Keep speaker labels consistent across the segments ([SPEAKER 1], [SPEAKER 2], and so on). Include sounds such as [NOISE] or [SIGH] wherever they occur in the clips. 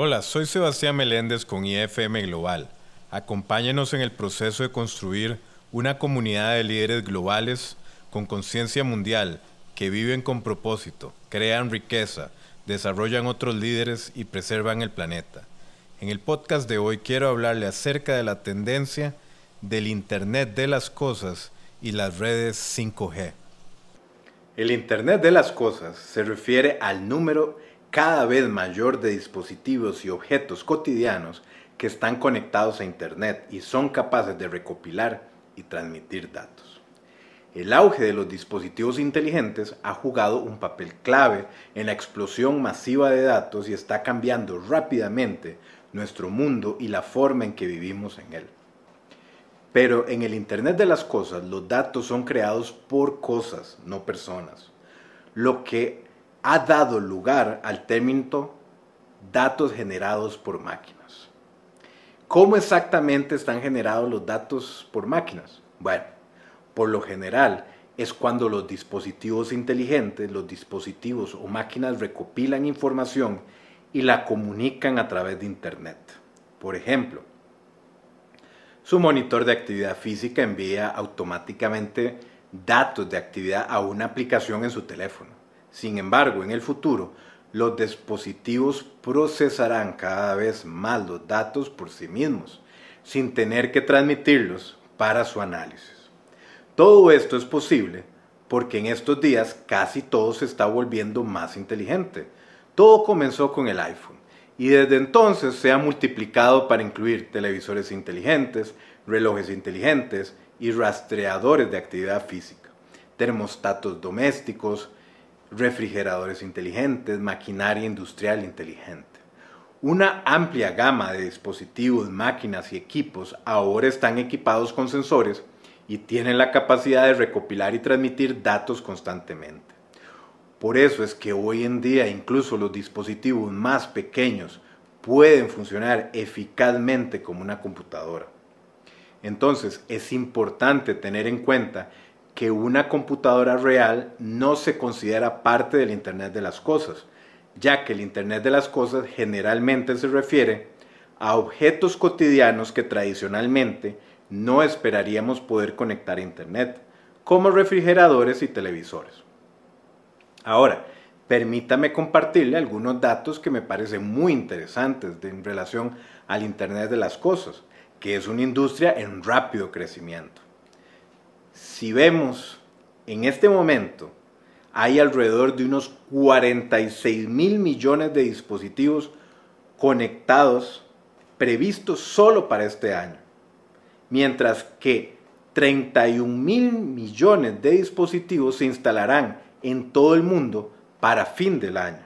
[SPEAKER 1] Hola, soy Sebastián Meléndez con IFM Global. Acompáñenos en el proceso de construir una comunidad de líderes globales con conciencia mundial que viven con propósito, crean riqueza, desarrollan otros líderes y preservan el planeta. En el podcast de hoy quiero hablarle acerca de la tendencia del Internet de las Cosas y las redes 5G.
[SPEAKER 2] El Internet de las Cosas se refiere al número cada vez mayor de dispositivos y objetos cotidianos que están conectados a Internet y son capaces de recopilar y transmitir datos. El auge de los dispositivos inteligentes ha jugado un papel clave en la explosión masiva de datos y está cambiando rápidamente nuestro mundo y la forma en que vivimos en él. Pero en el Internet de las Cosas los datos son creados por cosas, no personas, lo que ha dado lugar al término datos generados por máquinas. ¿Cómo exactamente están generados los datos por máquinas? Bueno, por lo general es cuando los dispositivos inteligentes, los dispositivos o máquinas recopilan información y la comunican a través de Internet. Por ejemplo, su monitor de actividad física envía automáticamente datos de actividad a una aplicación en su teléfono. Sin embargo, en el futuro, los dispositivos procesarán cada vez más los datos por sí mismos, sin tener que transmitirlos para su análisis. Todo esto es posible porque en estos días casi todo se está volviendo más inteligente. Todo comenzó con el iPhone y desde entonces se ha multiplicado para incluir televisores inteligentes, relojes inteligentes y rastreadores de actividad física, termostatos domésticos, refrigeradores inteligentes, maquinaria industrial inteligente. Una amplia gama de dispositivos, máquinas y equipos ahora están equipados con sensores y tienen la capacidad de recopilar y transmitir datos constantemente. Por eso es que hoy en día incluso los dispositivos más pequeños pueden funcionar eficazmente como una computadora. Entonces es importante tener en cuenta que una computadora real no se considera parte del Internet de las Cosas, ya que el Internet de las Cosas generalmente se refiere a objetos cotidianos que tradicionalmente no esperaríamos poder conectar a Internet, como refrigeradores y televisores. Ahora, permítame compartirle algunos datos que me parecen muy interesantes en relación al Internet de las Cosas, que es una industria en rápido crecimiento si vemos en este momento, hay alrededor de unos 46 mil millones de dispositivos conectados previstos solo para este año, mientras que 31 mil millones de dispositivos se instalarán en todo el mundo para fin del año.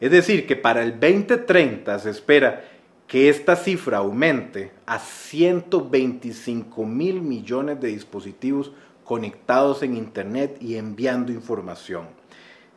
[SPEAKER 2] Es decir, que para el 2030 se espera que esta cifra aumente a 125 mil millones de dispositivos conectados en Internet y enviando información.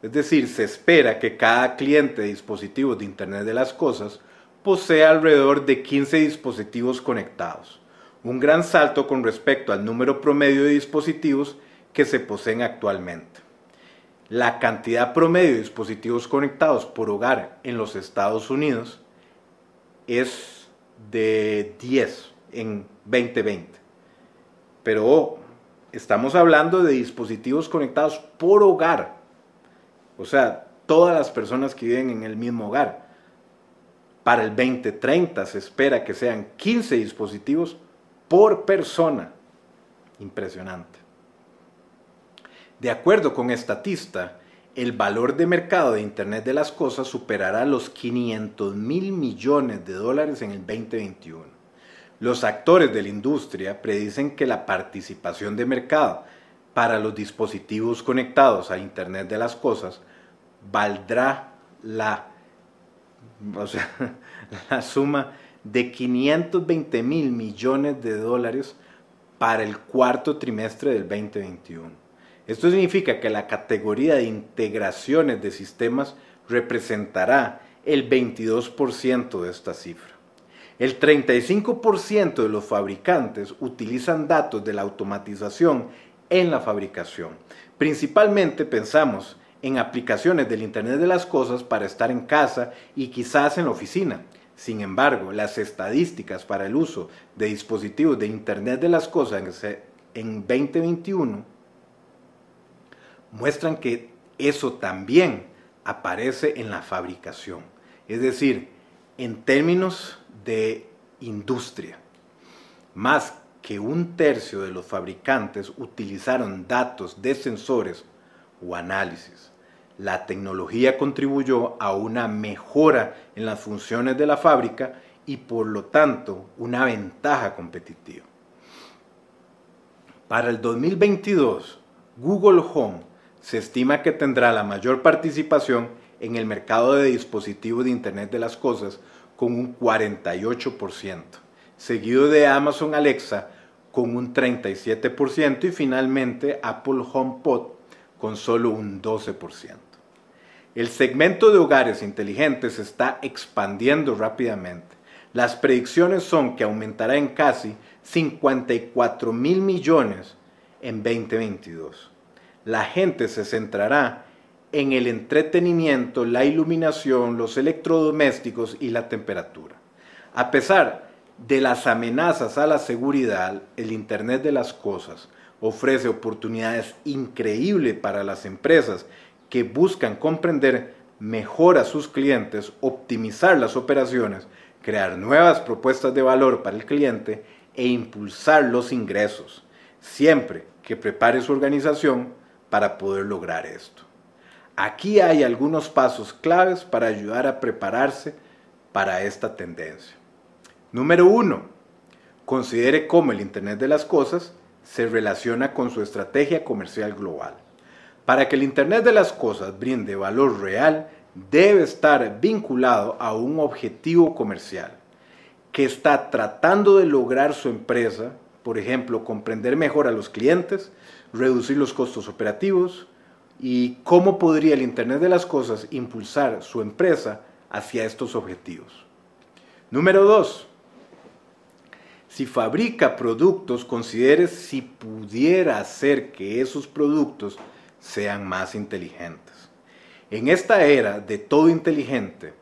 [SPEAKER 2] Es decir, se espera que cada cliente de dispositivos de Internet de las Cosas posea alrededor de 15 dispositivos conectados, un gran salto con respecto al número promedio de dispositivos que se poseen actualmente. La cantidad promedio de dispositivos conectados por hogar en los Estados Unidos es de 10 en 2020. Pero estamos hablando de dispositivos conectados por hogar. O sea, todas las personas que viven en el mismo hogar. Para el 2030 se espera que sean 15 dispositivos por persona. Impresionante. De acuerdo con Estatista, el valor de mercado de Internet de las Cosas superará los 500 mil millones de dólares en el 2021. Los actores de la industria predicen que la participación de mercado para los dispositivos conectados a Internet de las Cosas valdrá la, [LAUGHS] la suma de 520 mil millones de dólares para el cuarto trimestre del 2021. Esto significa que la categoría de integraciones de sistemas representará el 22% de esta cifra. El 35% de los fabricantes utilizan datos de la automatización en la fabricación. Principalmente pensamos en aplicaciones del Internet de las Cosas para estar en casa y quizás en la oficina. Sin embargo, las estadísticas para el uso de dispositivos de Internet de las Cosas en 2021 muestran que eso también aparece en la fabricación. Es decir, en términos de industria, más que un tercio de los fabricantes utilizaron datos de sensores o análisis. La tecnología contribuyó a una mejora en las funciones de la fábrica y por lo tanto una ventaja competitiva. Para el 2022, Google Home se estima que tendrá la mayor participación en el mercado de dispositivos de Internet de las Cosas con un 48%, seguido de Amazon Alexa con un 37% y finalmente Apple HomePod con solo un 12%. El segmento de hogares inteligentes está expandiendo rápidamente. Las predicciones son que aumentará en casi 54 mil millones en 2022. La gente se centrará en el entretenimiento, la iluminación, los electrodomésticos y la temperatura. A pesar de las amenazas a la seguridad, el Internet de las Cosas ofrece oportunidades increíbles para las empresas que buscan comprender mejor a sus clientes, optimizar las operaciones, crear nuevas propuestas de valor para el cliente e impulsar los ingresos, siempre que prepare su organización para poder lograr esto. Aquí hay algunos pasos claves para ayudar a prepararse para esta tendencia. Número uno, considere cómo el Internet de las Cosas se relaciona con su estrategia comercial global. Para que el Internet de las Cosas brinde valor real, debe estar vinculado a un objetivo comercial que está tratando de lograr su empresa, por ejemplo, comprender mejor a los clientes, reducir los costos operativos, y cómo podría el Internet de las Cosas impulsar su empresa hacia estos objetivos. Número 2. Si fabrica productos, considere si pudiera hacer que esos productos sean más inteligentes. En esta era de todo inteligente,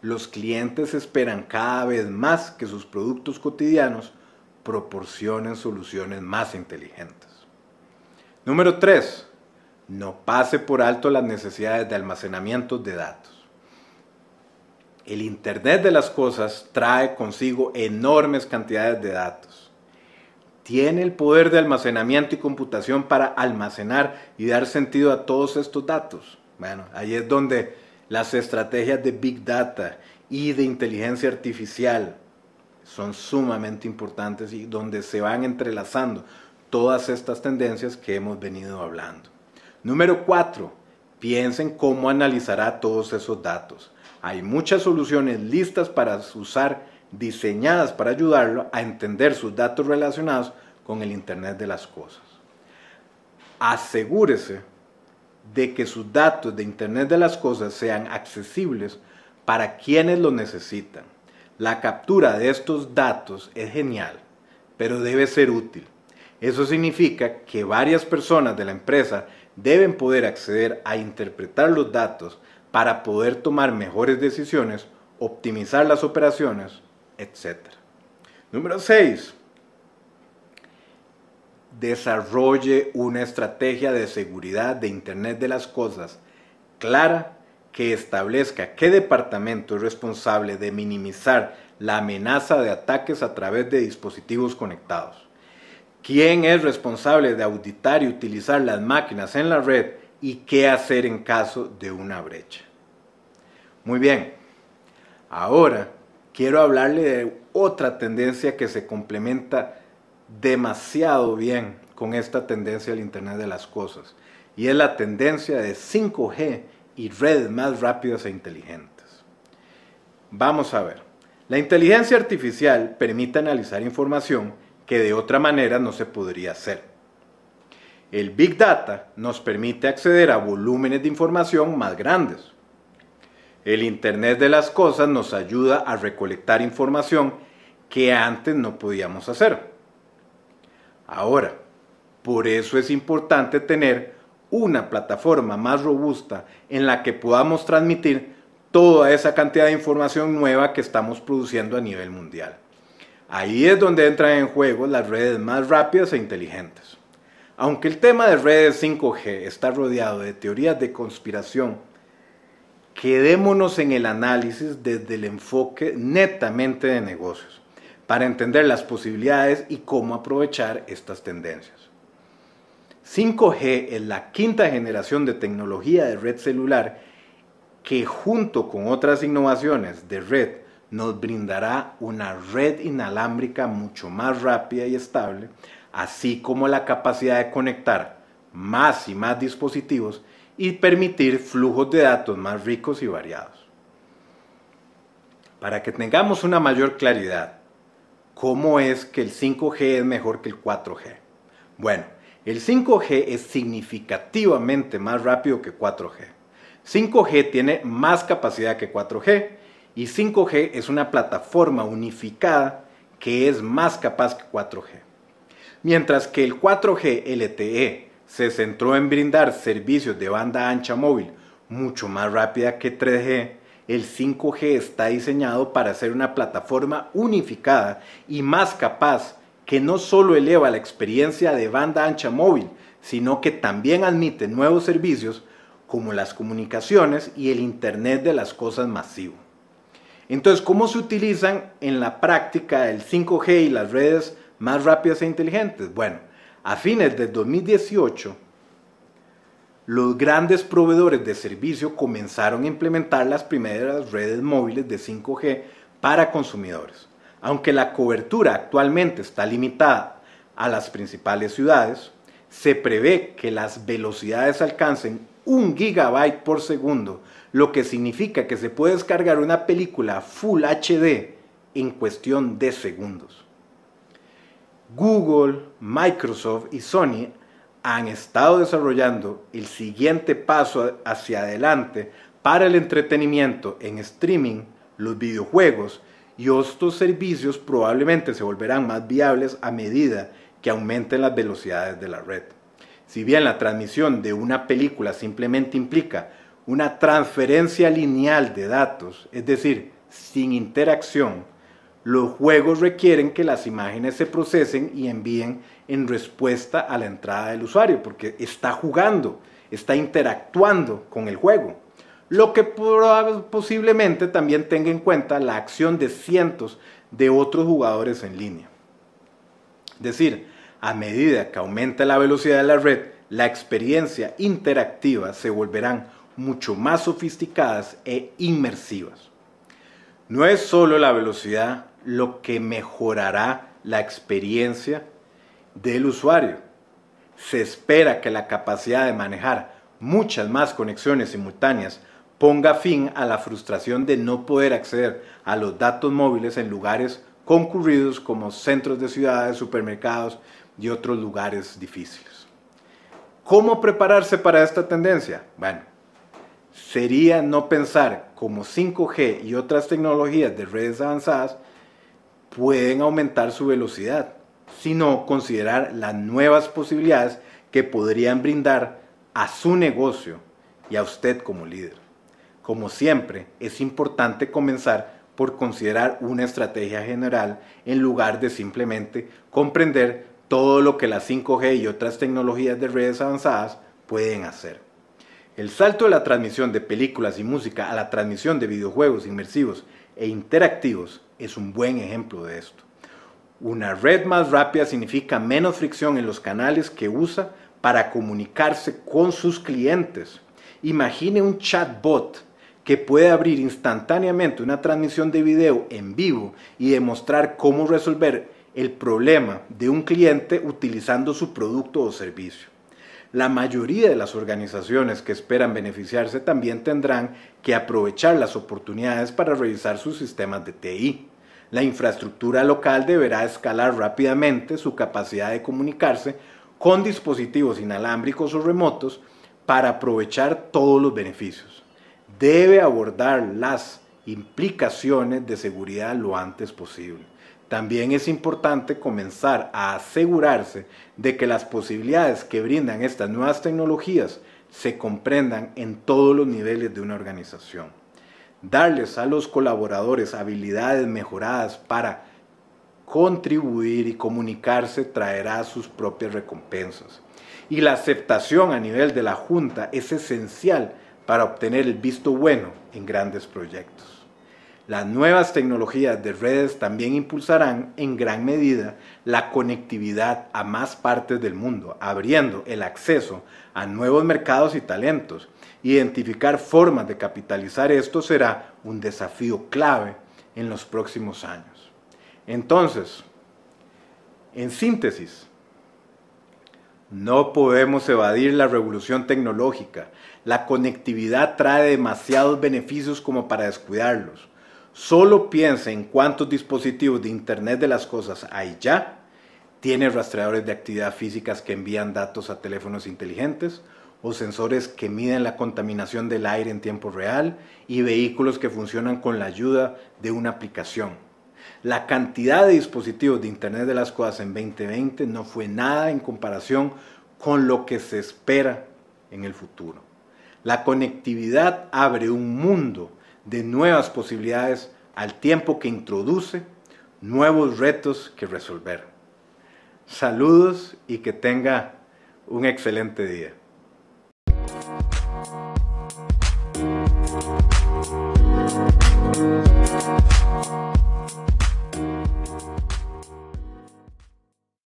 [SPEAKER 2] los clientes esperan cada vez más que sus productos cotidianos proporcionen soluciones más inteligentes. Número 3 no pase por alto las necesidades de almacenamiento de datos. El Internet de las Cosas trae consigo enormes cantidades de datos. Tiene el poder de almacenamiento y computación para almacenar y dar sentido a todos estos datos. Bueno, ahí es donde las estrategias de Big Data y de inteligencia artificial son sumamente importantes y donde se van entrelazando todas estas tendencias que hemos venido hablando. Número 4. Piensen cómo analizará todos esos datos. Hay muchas soluciones listas para usar, diseñadas para ayudarlo a entender sus datos relacionados con el Internet de las Cosas. Asegúrese de que sus datos de Internet de las Cosas sean accesibles para quienes lo necesitan. La captura de estos datos es genial, pero debe ser útil. Eso significa que varias personas de la empresa deben poder acceder a interpretar los datos para poder tomar mejores decisiones, optimizar las operaciones, etc. Número 6. Desarrolle una estrategia de seguridad de Internet de las Cosas clara que establezca qué departamento es responsable de minimizar la amenaza de ataques a través de dispositivos conectados quién es responsable de auditar y utilizar las máquinas en la red y qué hacer en caso de una brecha. Muy bien, ahora quiero hablarle de otra tendencia que se complementa demasiado bien con esta tendencia del Internet de las Cosas y es la tendencia de 5G y redes más rápidas e inteligentes. Vamos a ver, la inteligencia artificial permite analizar información que de otra manera no se podría hacer. El Big Data nos permite acceder a volúmenes de información más grandes. El Internet de las Cosas nos ayuda a recolectar información que antes no podíamos hacer. Ahora, por eso es importante tener una plataforma más robusta en la que podamos transmitir toda esa cantidad de información nueva que estamos produciendo a nivel mundial. Ahí es donde entran en juego las redes más rápidas e inteligentes. Aunque el tema de redes 5G está rodeado de teorías de conspiración, quedémonos en el análisis desde el enfoque netamente de negocios, para entender las posibilidades y cómo aprovechar estas tendencias. 5G es la quinta generación de tecnología de red celular que junto con otras innovaciones de red nos brindará una red inalámbrica mucho más rápida y estable, así como la capacidad de conectar más y más dispositivos y permitir flujos de datos más ricos y variados. Para que tengamos una mayor claridad, ¿cómo es que el 5G es mejor que el 4G? Bueno, el 5G es significativamente más rápido que 4G. 5G tiene más capacidad que 4G y 5G es una plataforma unificada que es más capaz que 4G. Mientras que el 4G LTE se centró en brindar servicios de banda ancha móvil mucho más rápida que 3G, el 5G está diseñado para ser una plataforma unificada y más capaz que no solo eleva la experiencia de banda ancha móvil, sino que también admite nuevos servicios como las comunicaciones y el Internet de las cosas masivo. Entonces, ¿cómo se utilizan en la práctica el 5G y las redes más rápidas e inteligentes? Bueno, a fines de 2018, los grandes proveedores de servicio comenzaron a implementar las primeras redes móviles de 5G para consumidores. Aunque la cobertura actualmente está limitada a las principales ciudades, se prevé que las velocidades alcancen un gigabyte por segundo lo que significa que se puede descargar una película Full HD en cuestión de segundos. Google, Microsoft y Sony han estado desarrollando el siguiente paso hacia adelante para el entretenimiento en streaming, los videojuegos y estos servicios probablemente se volverán más viables a medida que aumenten las velocidades de la red. Si bien la transmisión de una película simplemente implica una transferencia lineal de datos, es decir, sin interacción, los juegos requieren que las imágenes se procesen y envíen en respuesta a la entrada del usuario, porque está jugando, está interactuando con el juego. Lo que posiblemente también tenga en cuenta la acción de cientos de otros jugadores en línea. Es decir, a medida que aumenta la velocidad de la red, la experiencia interactiva se volverán mucho más sofisticadas e inmersivas. No es solo la velocidad lo que mejorará la experiencia del usuario. Se espera que la capacidad de manejar muchas más conexiones simultáneas ponga fin a la frustración de no poder acceder a los datos móviles en lugares concurridos como centros de ciudades, supermercados y otros lugares difíciles. ¿Cómo prepararse para esta tendencia? Bueno, sería no pensar como 5G y otras tecnologías de redes avanzadas pueden aumentar su velocidad, sino considerar las nuevas posibilidades que podrían brindar a su negocio y a usted como líder. Como siempre, es importante comenzar por considerar una estrategia general en lugar de simplemente comprender todo lo que las 5G y otras tecnologías de redes avanzadas pueden hacer. El salto de la transmisión de películas y música a la transmisión de videojuegos inmersivos e interactivos es un buen ejemplo de esto. Una red más rápida significa menos fricción en los canales que usa para comunicarse con sus clientes. Imagine un chatbot que puede abrir instantáneamente una transmisión de video en vivo y demostrar cómo resolver el problema de un cliente utilizando su producto o servicio. La mayoría de las organizaciones que esperan beneficiarse también tendrán que aprovechar las oportunidades para revisar sus sistemas de TI. La infraestructura local deberá escalar rápidamente su capacidad de comunicarse con dispositivos inalámbricos o remotos para aprovechar todos los beneficios. Debe abordar las implicaciones de seguridad lo antes posible. También es importante comenzar a asegurarse de que las posibilidades que brindan estas nuevas tecnologías se comprendan en todos los niveles de una organización. Darles a los colaboradores habilidades mejoradas para contribuir y comunicarse traerá sus propias recompensas. Y la aceptación a nivel de la Junta es esencial para obtener el visto bueno en grandes proyectos. Las nuevas tecnologías de redes también impulsarán en gran medida la conectividad a más partes del mundo, abriendo el acceso a nuevos mercados y talentos. Identificar formas de capitalizar esto será un desafío clave en los próximos años. Entonces, en síntesis, no podemos evadir la revolución tecnológica. La conectividad trae demasiados beneficios como para descuidarlos. Solo piensa en cuántos dispositivos de Internet de las Cosas hay ya. Tiene rastreadores de actividad físicas que envían datos a teléfonos inteligentes o sensores que miden la contaminación del aire en tiempo real y vehículos que funcionan con la ayuda de una aplicación. La cantidad de dispositivos de Internet de las Cosas en 2020 no fue nada en comparación con lo que se espera en el futuro. La conectividad abre un mundo de nuevas posibilidades al tiempo que introduce nuevos retos que resolver. Saludos y que tenga un excelente día.